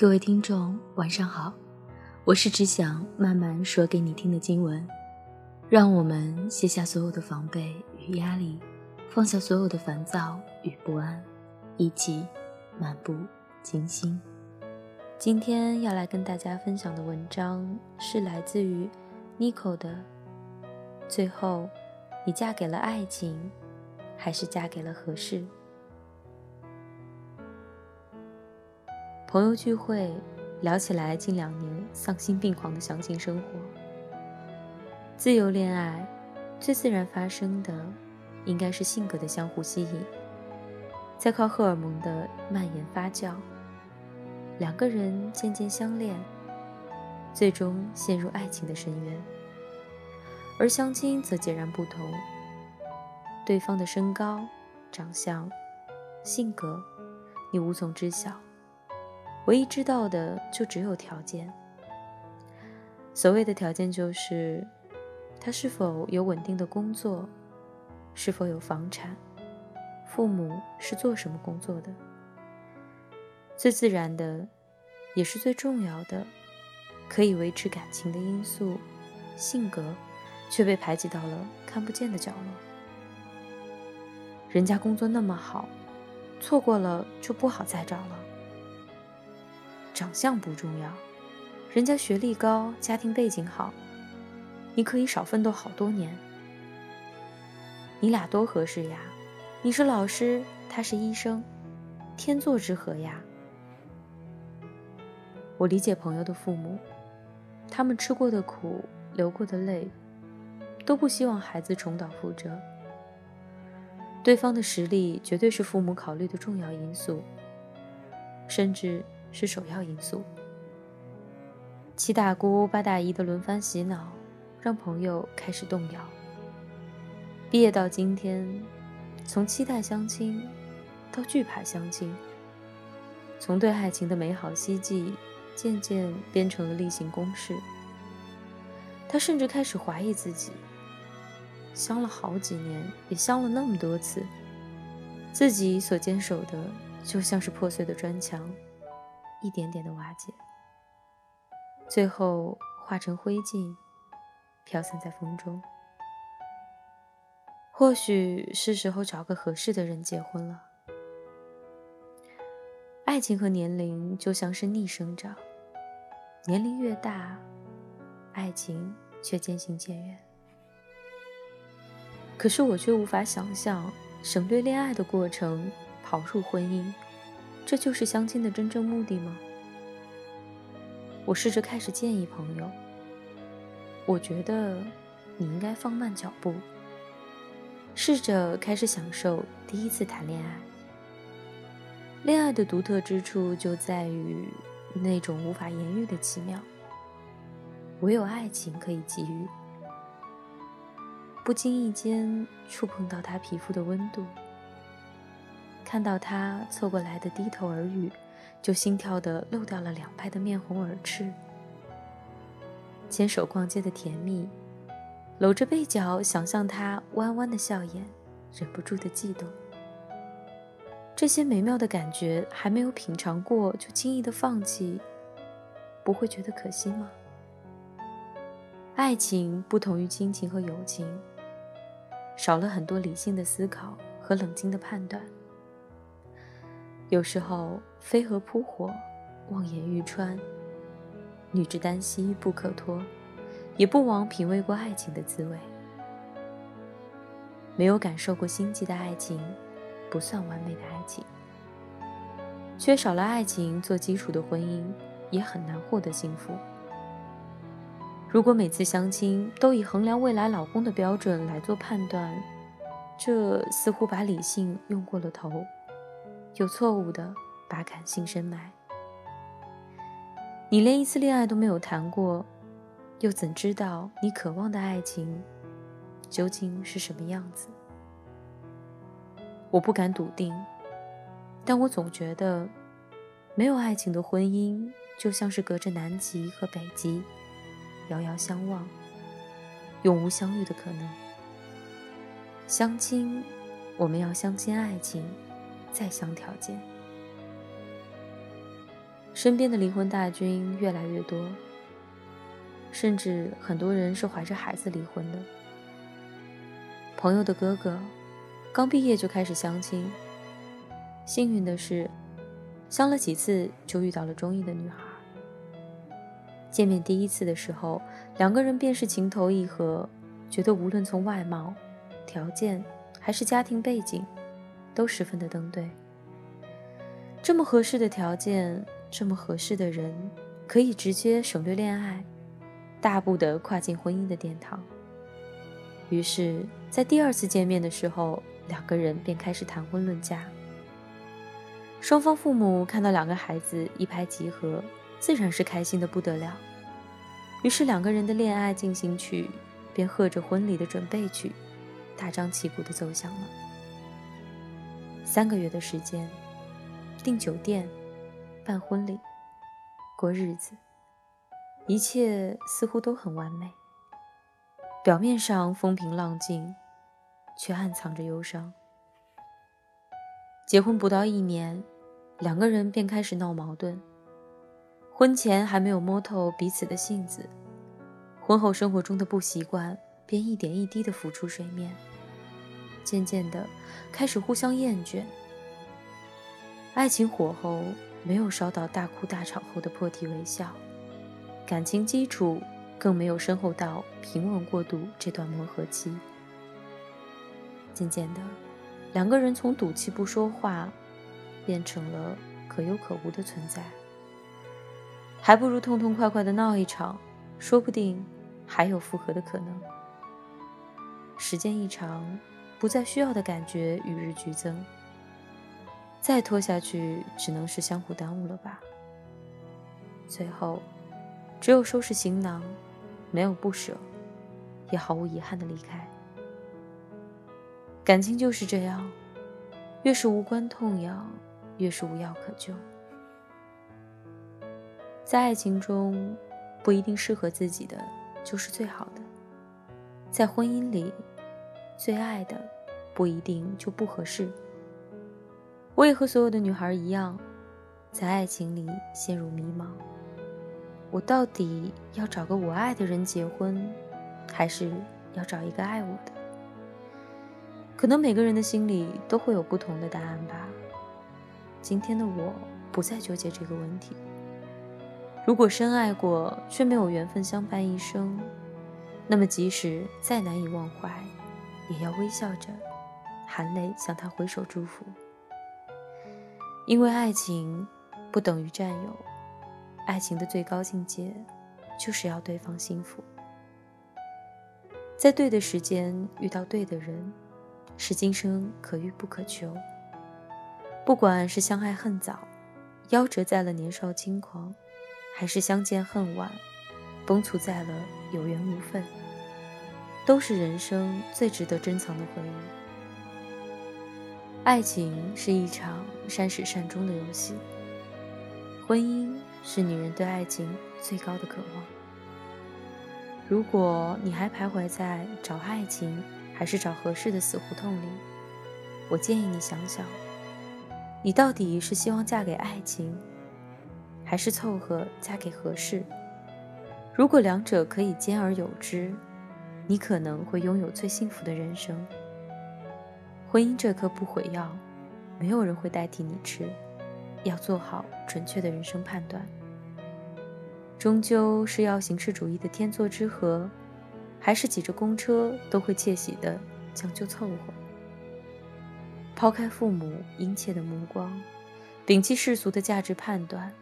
各位听众，晚上好，我是只想慢慢说给你听的经文。让我们卸下所有的防备与压力，放下所有的烦躁与不安，一起漫步金星。今天要来跟大家分享的文章是来自于 Nico 的。最后，你嫁给了爱情，还是嫁给了合适？朋友聚会聊起来近两年丧心病狂的相亲生活。自由恋爱最自然发生的，应该是性格的相互吸引，再靠荷尔蒙的蔓延发酵，两个人渐渐相恋，最终陷入爱情的深渊。而相亲则截然不同，对方的身高、长相、性格，你无从知晓。唯一知道的就只有条件。所谓的条件就是，他是否有稳定的工作，是否有房产，父母是做什么工作的。最自然的，也是最重要的，可以维持感情的因素，性格，却被排挤到了看不见的角落。人家工作那么好，错过了就不好再找了。长相不重要，人家学历高，家庭背景好，你可以少奋斗好多年。你俩多合适呀！你是老师，他是医生，天作之合呀！我理解朋友的父母，他们吃过的苦，流过的泪，都不希望孩子重蹈覆辙。对方的实力绝对是父母考虑的重要因素，甚至。是首要因素。七大姑八大姨的轮番洗脑，让朋友开始动摇。毕业到今天，从期待相亲到惧怕相亲，从对爱情的美好希冀，渐渐变成了例行公事。他甚至开始怀疑自己，相了好几年，也相了那么多次，自己所坚守的就像是破碎的砖墙。一点点的瓦解，最后化成灰烬，飘散在风中。或许是时候找个合适的人结婚了。爱情和年龄就像是逆生长，年龄越大，爱情却渐行渐远。可是我却无法想象，省略恋爱的过程，跑入婚姻。这就是相亲的真正目的吗？我试着开始建议朋友，我觉得你应该放慢脚步，试着开始享受第一次谈恋爱。恋爱的独特之处就在于那种无法言喻的奇妙，唯有爱情可以给予。不经意间触碰到他皮肤的温度。看到他凑过来的低头耳语，就心跳的漏掉了两拍的面红耳赤。牵手逛街的甜蜜，搂着背角想象他弯弯的笑眼，忍不住的悸动。这些美妙的感觉还没有品尝过就轻易的放弃，不会觉得可惜吗？爱情不同于亲情和友情，少了很多理性的思考和冷静的判断。有时候飞蛾扑火，望眼欲穿。女之耽兮不可脱，也不枉品味过爱情的滋味。没有感受过心悸的爱情，不算完美的爱情。缺少了爱情做基础的婚姻，也很难获得幸福。如果每次相亲都以衡量未来老公的标准来做判断，这似乎把理性用过了头。有错误的把感性深埋。你连一次恋爱都没有谈过，又怎知道你渴望的爱情究竟是什么样子？我不敢笃定，但我总觉得，没有爱情的婚姻就像是隔着南极和北极，遥遥相望，永无相遇的可能。相亲，我们要相信爱情。再相条件。身边的离婚大军越来越多，甚至很多人是怀着孩子离婚的。朋友的哥哥刚毕业就开始相亲，幸运的是，相了几次就遇到了中意的女孩。见面第一次的时候，两个人便是情投意合，觉得无论从外貌、条件还是家庭背景，都十分的登对。这么合适的条件。这么合适的人，可以直接省略恋爱，大步的跨进婚姻的殿堂。于是，在第二次见面的时候，两个人便开始谈婚论嫁。双方父母看到两个孩子一拍即合，自然是开心的不得了。于是，两个人的恋爱进行曲便和着婚礼的准备曲，大张旗鼓的奏响了。三个月的时间，订酒店。办婚礼，过日子，一切似乎都很完美。表面上风平浪静，却暗藏着忧伤。结婚不到一年，两个人便开始闹矛盾。婚前还没有摸透彼此的性子，婚后生活中的不习惯便一点一滴的浮出水面。渐渐的，开始互相厌倦。爱情火候。没有烧到大哭大吵后的破涕为笑，感情基础更没有深厚到平稳过渡这段磨合期。渐渐的，两个人从赌气不说话，变成了可有可无的存在。还不如痛痛快快的闹一场，说不定还有复合的可能。时间一长，不再需要的感觉与日俱增。再拖下去，只能是相互耽误了吧。最后，只有收拾行囊，没有不舍，也毫无遗憾的离开。感情就是这样，越是无关痛痒，越是无药可救。在爱情中，不一定适合自己的就是最好的；在婚姻里，最爱的不一定就不合适。我也和所有的女孩一样，在爱情里陷入迷茫。我到底要找个我爱的人结婚，还是要找一个爱我的？可能每个人的心里都会有不同的答案吧。今天的我不再纠结这个问题。如果深爱过却没有缘分相伴一生，那么即使再难以忘怀，也要微笑着，含泪向他挥手祝福。因为爱情不等于占有，爱情的最高境界就是要对方幸福。在对的时间遇到对的人，是今生可遇不可求。不管是相爱恨早，夭折在了年少轻狂，还是相见恨晚，崩殂在了有缘无分，都是人生最值得珍藏的回忆。爱情是一场善始善终的游戏，婚姻是女人对爱情最高的渴望。如果你还徘徊在找爱情还是找合适的死胡同里，我建议你想想，你到底是希望嫁给爱情，还是凑合嫁给合适？如果两者可以兼而有之，你可能会拥有最幸福的人生。婚姻这颗不毁药，没有人会代替你吃，要做好准确的人生判断。终究是要形式主义的天作之合，还是挤着公车都会窃喜的将就凑合？抛开父母殷切的目光，摒弃世俗的价值判断，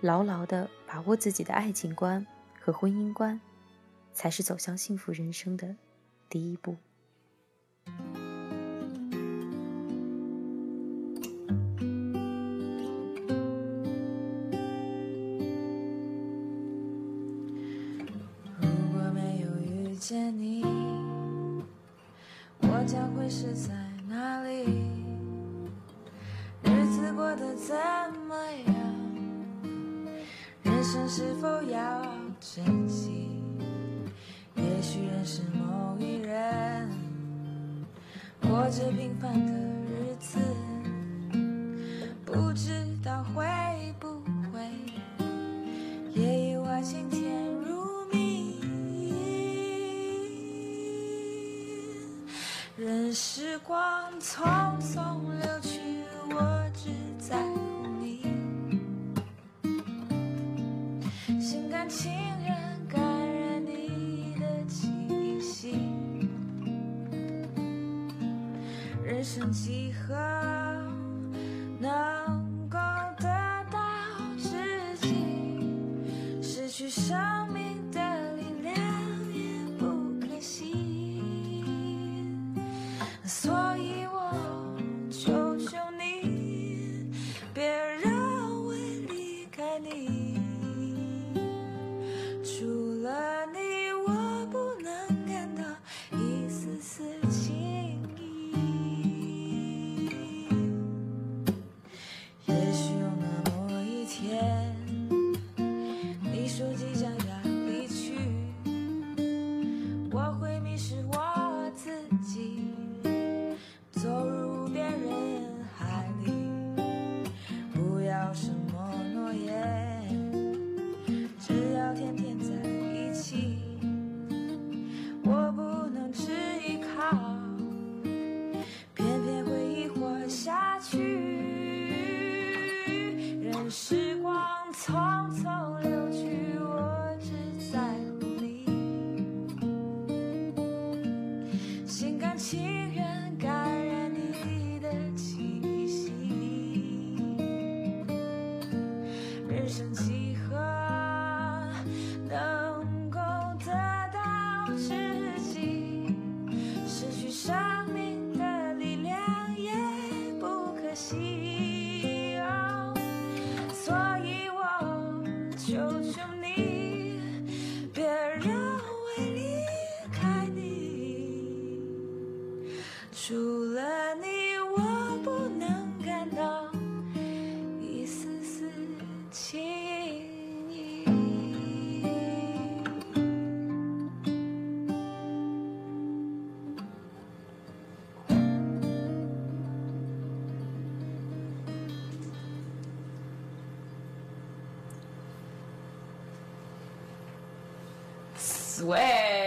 牢牢的把握自己的爱情观和婚姻观，才是走向幸福人生的第一步。如果没有遇见你我将会是在哪里？日子过得再这平凡的日子，不知道会不会也意外晴天如蜜。任时光匆。成几何？Way.